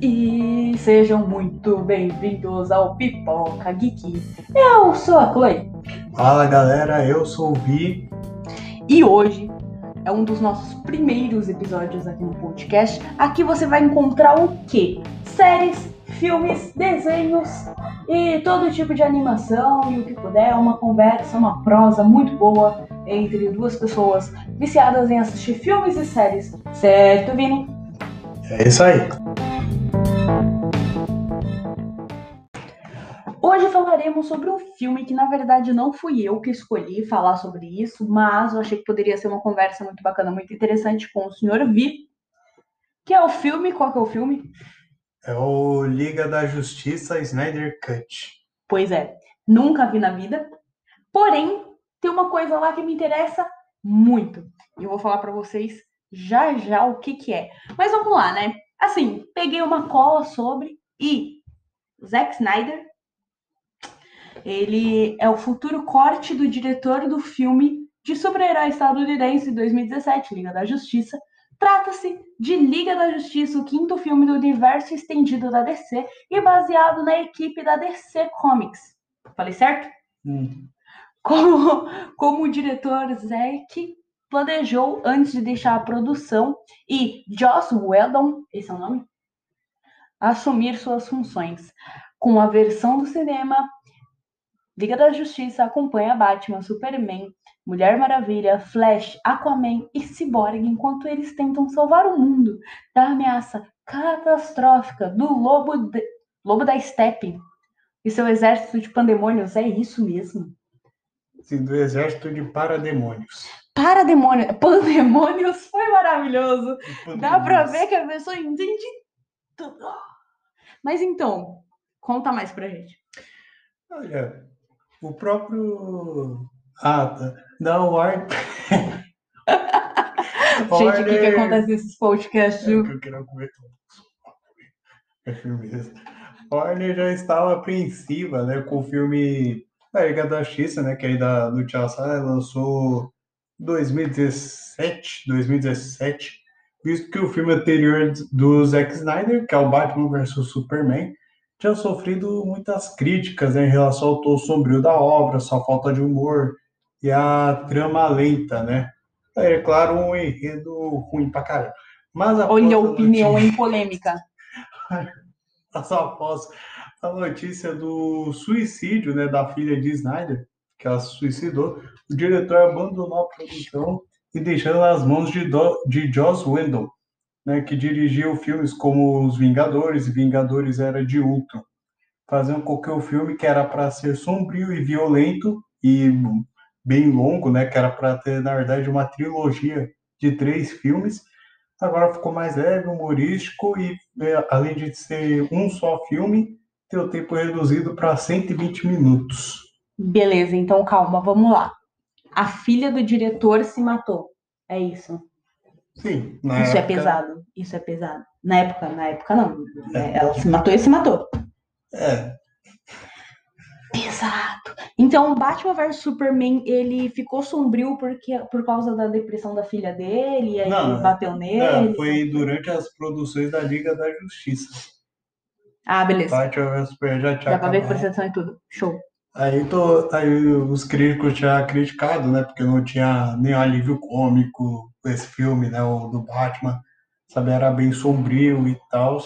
E sejam muito bem-vindos ao Pipoca Geek. Eu sou a Chloe. Fala galera, eu sou o Vi. E hoje é um dos nossos primeiros episódios aqui no podcast. Aqui você vai encontrar o quê? Séries, filmes, desenhos e todo tipo de animação e o que puder. Uma conversa, uma prosa muito boa entre duas pessoas viciadas em assistir filmes e séries. Certo, Vini? É isso aí. Falaremos sobre um filme que na verdade não fui eu que escolhi falar sobre isso, mas eu achei que poderia ser uma conversa muito bacana, muito interessante com o Sr. Vi, que é o filme, qual que é o filme? É o Liga da Justiça Snyder Cut. Pois é, nunca vi na vida. Porém, tem uma coisa lá que me interessa muito. E eu vou falar para vocês já já o que que é. Mas vamos lá, né? Assim, peguei uma cola sobre e Zack Snyder ele é o futuro corte do diretor do filme de super-herói estadunidense de 2017, Liga da Justiça. Trata-se de Liga da Justiça, o quinto filme do universo estendido da DC e baseado na equipe da DC Comics. Falei certo? Hum. Como, como o diretor Zack planejou antes de deixar a produção e Joss Whedon, esse é o nome? Assumir suas funções. Com a versão do cinema Liga da Justiça acompanha Batman, Superman, Mulher Maravilha, Flash, Aquaman e Cyborg enquanto eles tentam salvar o mundo da ameaça catastrófica do Lobo, de... Lobo da Steppe e seu exército de pandemônios. É isso mesmo? Sim, do exército de parademônios. Parademônios. Pandemônios foi maravilhoso. Dá pra ver que a pessoa entende tudo. Mas então, conta mais pra gente. Olha, o próprio. Ah, tá. Da Warner. Gente, o que, que acontece nesses podcasts? É que eu queria comentar. É firmeza. Warner já estava apreensiva, né, com o filme da Liga da Justiça, né, que aí da, do Tchau lançou 2017, 2017, visto que o filme anterior do Zack Snyder, que é o Batman vs Superman, tinha sofrido muitas críticas né, em relação ao tom sombrio da obra, sua falta de humor e a trama lenta, né? É claro, um enredo ruim pra caramba. Mas Olha a opinião notícia... em polêmica. após a notícia do suicídio né, da filha de Snyder, que ela se suicidou, o diretor abandonou a produção e deixando nas mãos de, Do... de Joss Whedon, né, que dirigiu filmes como Os Vingadores e Vingadores Era de Ultron, fazendo com que o filme que era para ser sombrio e violento e bem longo, né, que era para ter na verdade uma trilogia de três filmes, agora ficou mais leve, humorístico e é, além de ser um só filme, tem o tempo reduzido para 120 minutos. Beleza, então calma, vamos lá. A filha do diretor se matou. É isso. Sim. isso é época... é pesado. Isso é pesado. Na época, na época não. É. Ela se matou e se matou. É. Pesado. Então, Batman vs Superman, ele ficou sombrio porque, por causa da depressão da filha dele, e aí não, bateu nele. Não, foi durante as produções da Liga da Justiça. Ah, beleza. Batman vs Superman já tinha Dá pra ver a percepção e tudo. Show. Aí, tô, aí os críticos tinham criticado, né? Porque não tinha nenhum alívio cômico esse filme, né? O do Batman, sabe? Era bem sombrio e tal.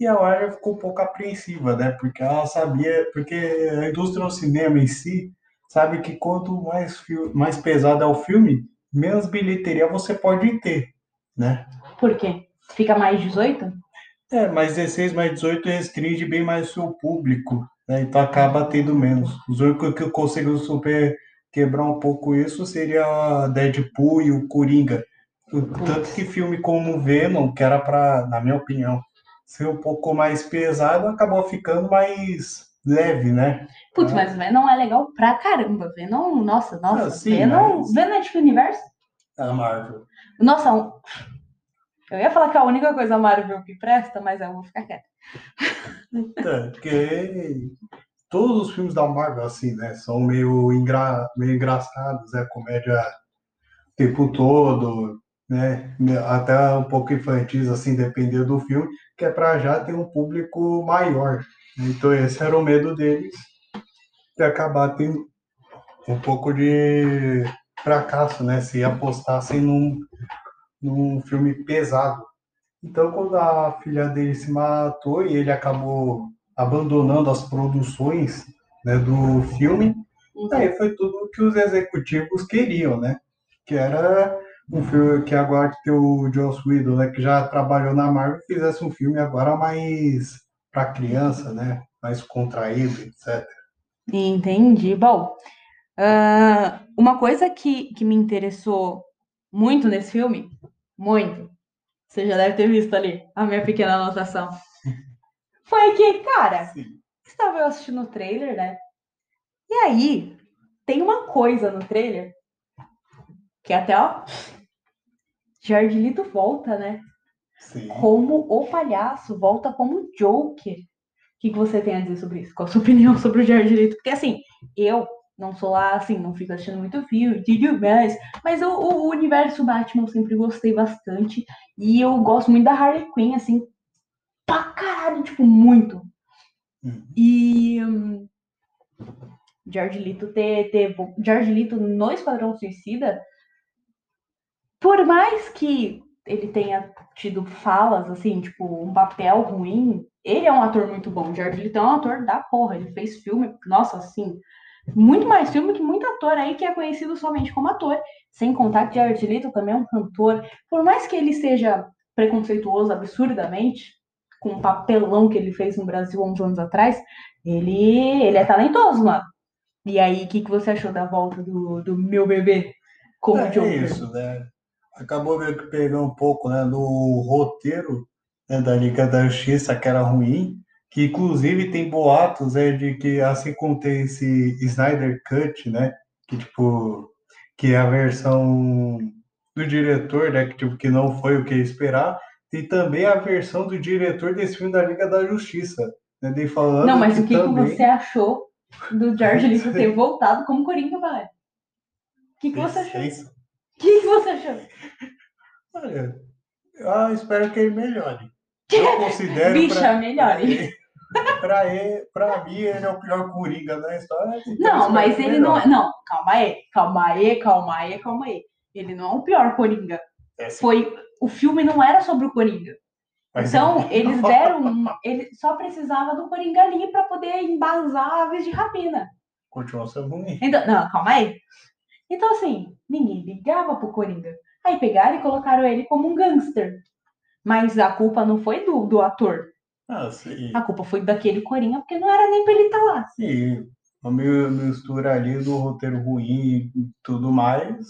E a Warner ficou um pouco apreensiva, né? Porque ela sabia, porque a indústria do cinema em si sabe que quanto mais, mais pesado é o filme, menos bilheteria você pode ter, né? Por quê? Fica mais 18? É, mais 16, mais 18 restringe bem mais o seu público, né? Então acaba tendo menos. Os únicos que conseguem super quebrar um pouco isso seria Deadpool e o Coringa. Tanto que filme como Venom, que era para, na minha opinião, ser um pouco mais pesado, acabou ficando mais leve, né? Putz, mas Venom é legal pra caramba. Venom, nossa, nossa. Ah, sim, Venom, mas... Venom é que universo? A Marvel. Nossa, um... eu ia falar que é a única coisa Marvel que presta, mas eu vou ficar quieta. É, porque todos os filmes da Marvel, assim, né, são meio, engra... meio engraçados, é né? comédia o tempo todo, né? Até um pouco infantis, assim, dependendo do filme, que é para já ter um público maior. Então esse era o medo deles, de acabar tendo um pouco de fracasso, né? Se apostassem num, num filme pesado. Então, quando a filha dele se matou e ele acabou abandonando as produções né, do filme, uhum. aí foi tudo que os executivos queriam, né? Que era um filme que agora que o Joss Whedon, né, que já trabalhou na Marvel, fizesse um filme agora mais para criança, né? Mais contraído, etc. Entendi. Bom, uh, uma coisa que, que me interessou muito nesse filme, muito, você já deve ter visto ali a minha pequena anotação, foi que, cara, Sim. estava eu assistindo o trailer, né? E aí, tem uma coisa no trailer que até, ó, Jardilito volta, né? Sim. Como o palhaço, volta como Joker. O que, que você tem a dizer sobre isso? Qual a sua opinião sobre o Jardilito? Porque assim, eu não sou lá, assim, não fico assistindo muito filme, mais, mas o, o, universo Batman eu sempre gostei bastante. E eu gosto muito da Harley Quinn, assim, pra caralho, tipo, muito. Uhum. E. Um, George Lito ter, ter. Lito no Esquadrão Suicida por mais que ele tenha tido falas, assim, tipo, um papel ruim, ele é um ator muito bom. Jared Leto é um ator da porra. Ele fez filme, nossa, assim, muito mais filme que muito ator aí que é conhecido somente como ator. Sem contar que Jared Leto também é um cantor. Por mais que ele seja preconceituoso absurdamente, com o papelão que ele fez no Brasil há uns anos atrás, ele, ele é talentoso, mano. E aí, o que, que você achou da volta do, do meu bebê como é, Joker? É isso, né? Acabou meio que pegando um pouco né, do roteiro né, da Liga da Justiça, que era ruim, que inclusive tem boatos né, de que assim como tem esse Snyder Cut, né, que tipo que é a versão do diretor, né, que tipo que não foi o que esperar, tem também a versão do diretor desse filme da Liga da Justiça, né, de falando Não, mas que o que, também... que você achou do George Lucas ter voltado como Coringa, vai? O que, que você achou? O que, que você achou? Olha, eu espero que ele melhore. Eu considero. Bicha, pra, melhore. Pra, ele, pra mim, ele é o pior Coringa da história. Então não, mas ele não é. Não, calma aí, calma aí, calma aí, calma aí. Ele não é o pior Coringa. É, Foi. O filme não era sobre o Coringa. Mas então, é. eles deram. Ele só precisava do Coringa ali pra poder embasar aves de rapina. Continua sendo ruim. Então, não, calma aí. Então, assim, ninguém ligava pro Coringa. Aí pegaram e colocaram ele como um gangster. Mas a culpa não foi do, do ator. Ah, sim. A culpa foi daquele Coringa, porque não era nem pra ele estar tá lá. Sim, uma mistura ali do roteiro ruim e tudo mais.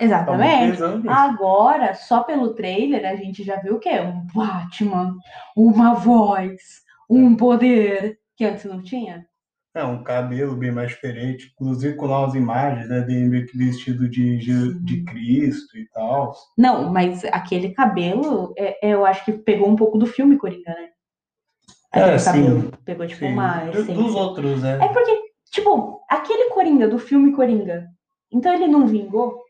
Exatamente. Agora, só pelo trailer, a gente já viu o quê? Um Batman, uma voz, um poder que antes não tinha. É, um cabelo bem mais diferente, inclusive com novas imagens, né? De meio que vestido de, de, Cristo e tal. Não, mas aquele cabelo, é, é, eu acho que pegou um pouco do filme Coringa, né? É, aquele é, cabelo. Sim, pegou, tipo, sim. uma. Essência. Dos outros, né? É porque, tipo, aquele Coringa do filme Coringa, então ele não vingou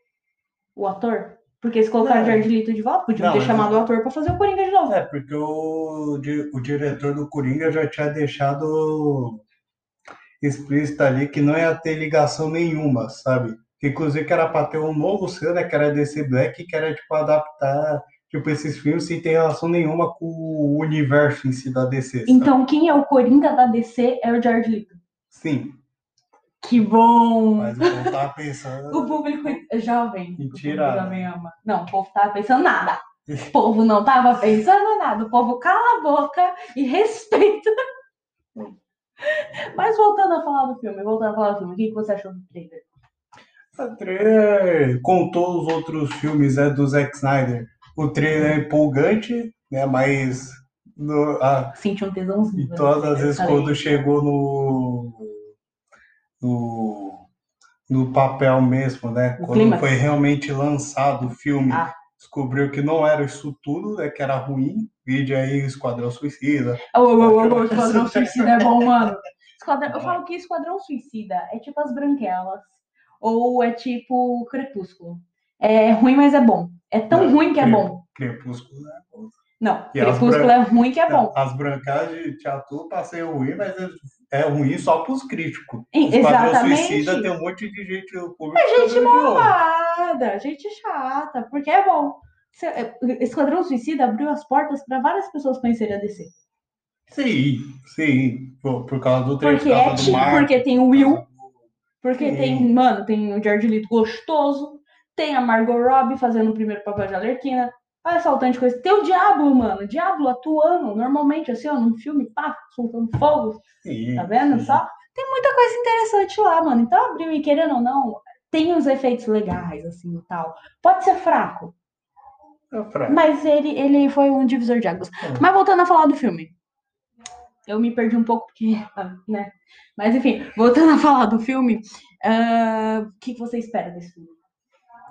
o ator? Porque se colocaram o Jared Leto de volta, podiam não, ter chamado o ator para fazer o Coringa de novo. É, porque o, o diretor do Coringa já tinha deixado explícita ali que não ia ter ligação nenhuma, sabe? Inclusive que era para ter um novo selo, né, que era DC Black, que era tipo adaptar tipo esses filmes sem ter relação nenhuma com o universo em si da DC. Sabe? Então quem é o Coringa da DC é o George Leto. Sim. Que bom! Mas o povo tava pensando. o público é jovem. Mentira. O jovem ama. Não, o povo tava pensando nada. O povo não tava pensando nada. O povo cala a boca e respeita. Mas voltando a falar do filme, voltando a falar do filme, o que, você achou do trailer? O trailer contou os outros filmes né, do Zack Snyder. O trailer é empolgante, né? Mas. No, a, Senti um tesãozinho. E né, todas as vezes quando chegou no. no no papel mesmo, né? O Quando foi realmente lançado o filme, ah. Descobriu que não era isso tudo, né? Que era ruim. Vídeo aí, Esquadrão Suicida. Oh, oh, oh, Esquadrão Suicida é bom, mano. Esquadrão, eu falo que Esquadrão Suicida é tipo as branquelas. Ou é tipo Crepúsculo. É ruim, mas é bom. É tão Não, ruim que é bom. Crepúsculo é bom. Não, E Crepúsculo é ruim que é bom. As brancas de Tchatu passei ruim, mas é- é ruim só pros críticos. Sim, Esquadrão exatamente. Suicida tem um monte de gente no público. É gente que malvada, gente chata, porque é bom. É, Esquadrão Suicida abriu as portas para várias pessoas conhecerem a DC. Sim, sim. Por, por causa do trem, Porque por é do tipo, porque tem o Will, porque Sim. tem, mano, tem o Jared Leto gostoso, tem a Margot Robbie fazendo o primeiro papel de Alerquina. Olha só o tanto de coisa. Tem o Diablo, mano. Diablo atuando normalmente, assim, ó, num filme, pá, soltando fogo. Sim, Tá vendo sim. só? Tem muita coisa interessante lá, mano. Então abriu e querendo ou não, tem os efeitos legais, assim, e tal. Pode ser fraco, É fraco. mas ele, ele foi um divisor de águas. É. Mas voltando a falar do filme. Eu me perdi um pouco porque, né? Mas enfim, voltando a falar do filme, ah, o que que você espera desse filme?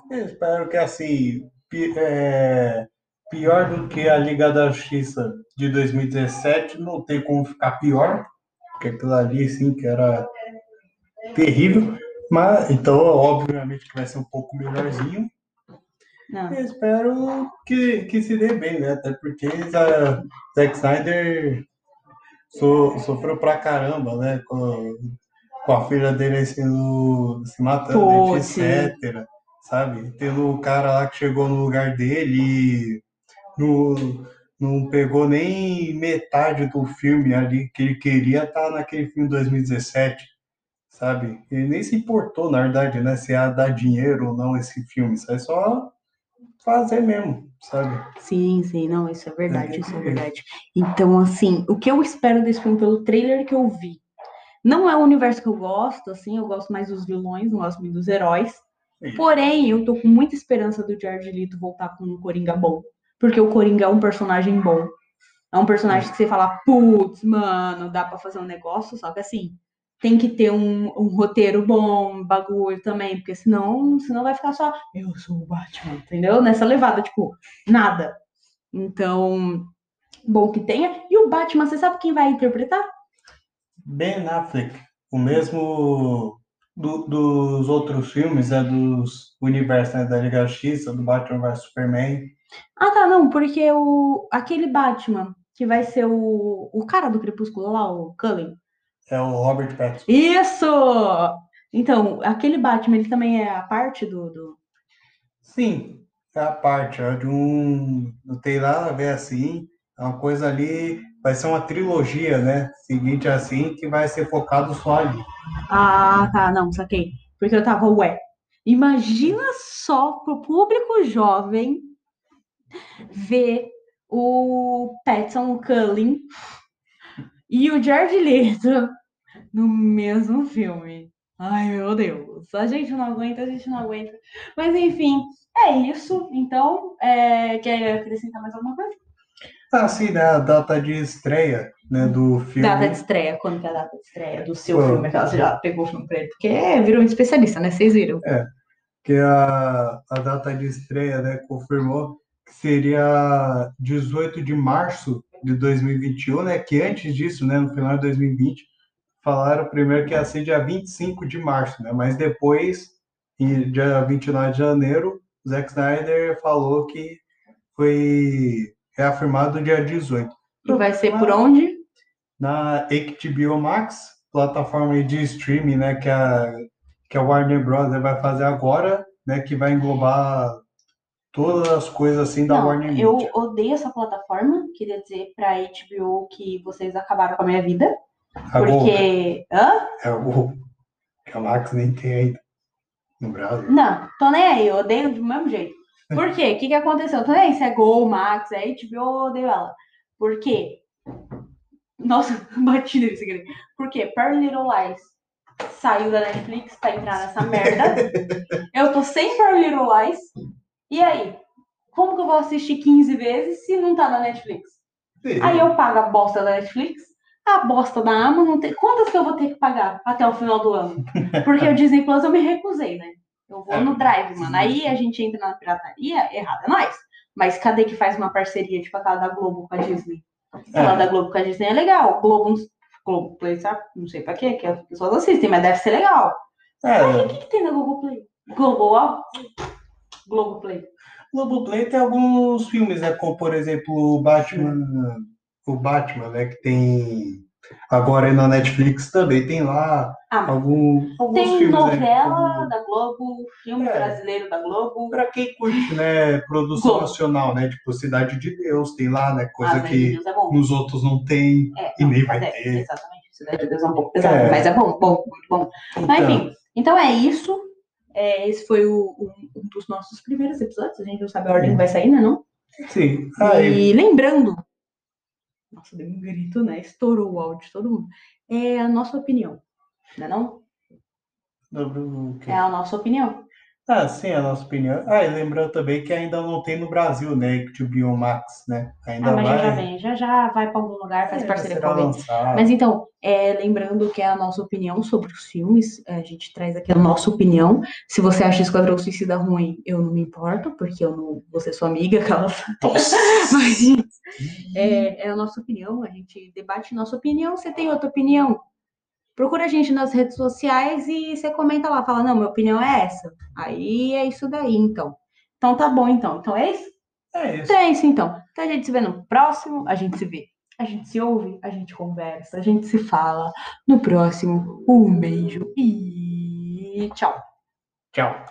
Eu espero que assim, pi- é, pior do que a Liga da Justiça de 2017, não tem como ficar pior, porque aquilo ali, sim, que era terrível. Mas, então, obviamente que vai ser um pouco melhorzinho. Não. Eu espero que, que se dê bem, né? Até porque a Zack Snyder so, sofreu pra caramba, né? Com, com a filha dele sendo, se matando, Pô, etc. Sabe? Tendo o cara lá que chegou no lugar dele e não, não pegou nem metade do filme ali que ele queria estar naquele filme 2017. Sabe? Ele nem se importou, na verdade, né? Se ia dar dinheiro ou não esse filme. Isso é só fazer mesmo, sabe? Sim, sim, não, isso é verdade, É, isso é é. verdade. Então, assim, o que eu espero desse filme pelo trailer que eu vi, não é o universo que eu gosto, assim, eu gosto mais dos vilões, não gosto muito dos heróis. Sim. Porém, eu tô com muita esperança do Jared Leto voltar com um Coringa bom. Porque o Coringa é um personagem bom. É um personagem que você fala, putz, mano, dá pra fazer um negócio, só que assim, tem que ter um, um roteiro bom, um bagulho também, porque senão, senão vai ficar só, eu sou o Batman, entendeu? Nessa levada, tipo, nada. Então, bom que tenha. E o Batman, você sabe quem vai interpretar? Ben Affleck, o mesmo do- dos outros filmes, né, dos universos, né, da Liga Justiça, do Batman vs Superman. Ah, tá, não, porque o, aquele Batman, que vai ser o, o cara do Crepúsculo lá, o Cullen. É o Robert Pattinson. Isso! Então, aquele Batman, ele também é a parte do, do... Sim, é a parte, é de um. Não tem nada a ver assim. É uma coisa ali. Vai ser uma trilogia, né? Seguinte assim, que vai ser focado só ali. Ah, tá, não, saquei. Porque eu tava, ué, imagina só pro público jovem ver o Patton Cullen e o Jared Leto no mesmo filme. Ai, meu Deus. A gente não aguenta, a gente não aguenta. Mas, enfim, é isso. Então, é... quer acrescentar mais alguma coisa? Ah, sim, né? A data de estreia né, do filme. Data de estreia. Quando que é a data de estreia do seu Pô. filme? Aquela você já pegou o filme pra ele? Porque virou um especialista, né? Vocês viram. que a, a data de estreia né, confirmou que seria 18 de março de 2021, né? Que antes disso, né, no final de 2020, falaram primeiro que ia ser dia 25 de março, né? Mas depois, em dia 29 de janeiro, o Zack Snyder falou que foi reafirmado dia 18. E vai ser por onde? Na HBO Max, plataforma de streaming, né, que a, que a Warner Bros. vai fazer agora, né, que vai englobar todas as coisas assim da Não, Warner eu Media. odeio essa plataforma. Queria dizer pra HBO que vocês acabaram com a minha vida. A Gol, Porque. Hã? é a Gol, que a Max nem tem ainda no Brasil. Não, tô nem aí, eu odeio do mesmo jeito. Por quê? O que, que aconteceu? Tô nem aí se é Gol, Max, é HBO, eu odeio ela. Por quê? Nossa, bati nesse aqui. Por quê? Perry Little Lies saiu da Netflix pra entrar nessa merda. Eu tô sem Perry Little Lies. E aí? Como que eu vou assistir 15 vezes se não tá na Netflix? Aí eu pago a bosta da Netflix, a bosta da Amazon. Tem... Quantas que eu vou ter que pagar até o final do ano? Porque o Disney Plus eu me recusei, né? Eu vou no Drive, mano. Aí a gente entra na pirataria, errado é nós. Mas cadê que faz uma parceria, tipo aquela da Globo com a Disney? Aquela É. da Globo com a Disney é legal. Globo, Globo Play, sabe? Não sei pra quê, que as pessoas assistem, mas deve ser legal. É, O que, que tem na Google Play? Globo, ó. Globoplay. Globoplay tem alguns filmes, né? Como, por exemplo, o Batman, o Batman, né? Que tem agora aí na Netflix também tem lá Ah, algum, alguns tem filmes, né? novela como- da Globo, filme É. brasileiro da Globo. Pra quem curte, né, produção Globo. nacional, né? Tipo, Cidade de Deus, tem lá, né? Coisa As que é nos outros não tem. É, e não, nem vai mas é, ter. Exatamente. Cidade de Deus é um pouco pesado, É. mas é bom, bom, muito bom. Mas Então, enfim, então é isso. É, esse foi o- um, um dos nossos primeiros episódios. A gente não sabe a ordem que vai sair, né? Não? sim. Aí, E lembrando, nossa, deu um grito, né? Estourou o áudio de todo mundo. É a nossa opinião, não é não? o quê? É a nossa opinião. Ah, sim, a nossa opinião. Ah, e lembrando também que ainda não tem no Brasil, né? Que o Biomax, né? Ainda Ah, mas já, vai. já vem, já já vai para algum lugar, faz é, parceria com alguém. Mas então, é, lembrando que é a nossa opinião sobre os filmes, a gente traz aqui a nossa opinião. Se você acha Esquadrão Suicida ruim, eu não me importo, porque eu não vou ser sua amiga, aquelas. Mas é, é a nossa opinião, a gente debate nossa opinião. Você tem outra opinião? Procura a gente nas redes sociais e você comenta lá, fala, não, minha opinião é essa. Aí é isso daí, então. Então tá bom, então. Então é isso? É isso. Então é isso, então. Então a gente se vê no próximo, a gente se vê. A gente se ouve, a gente conversa, a gente se fala. No próximo, um beijo e tchau. Tchau.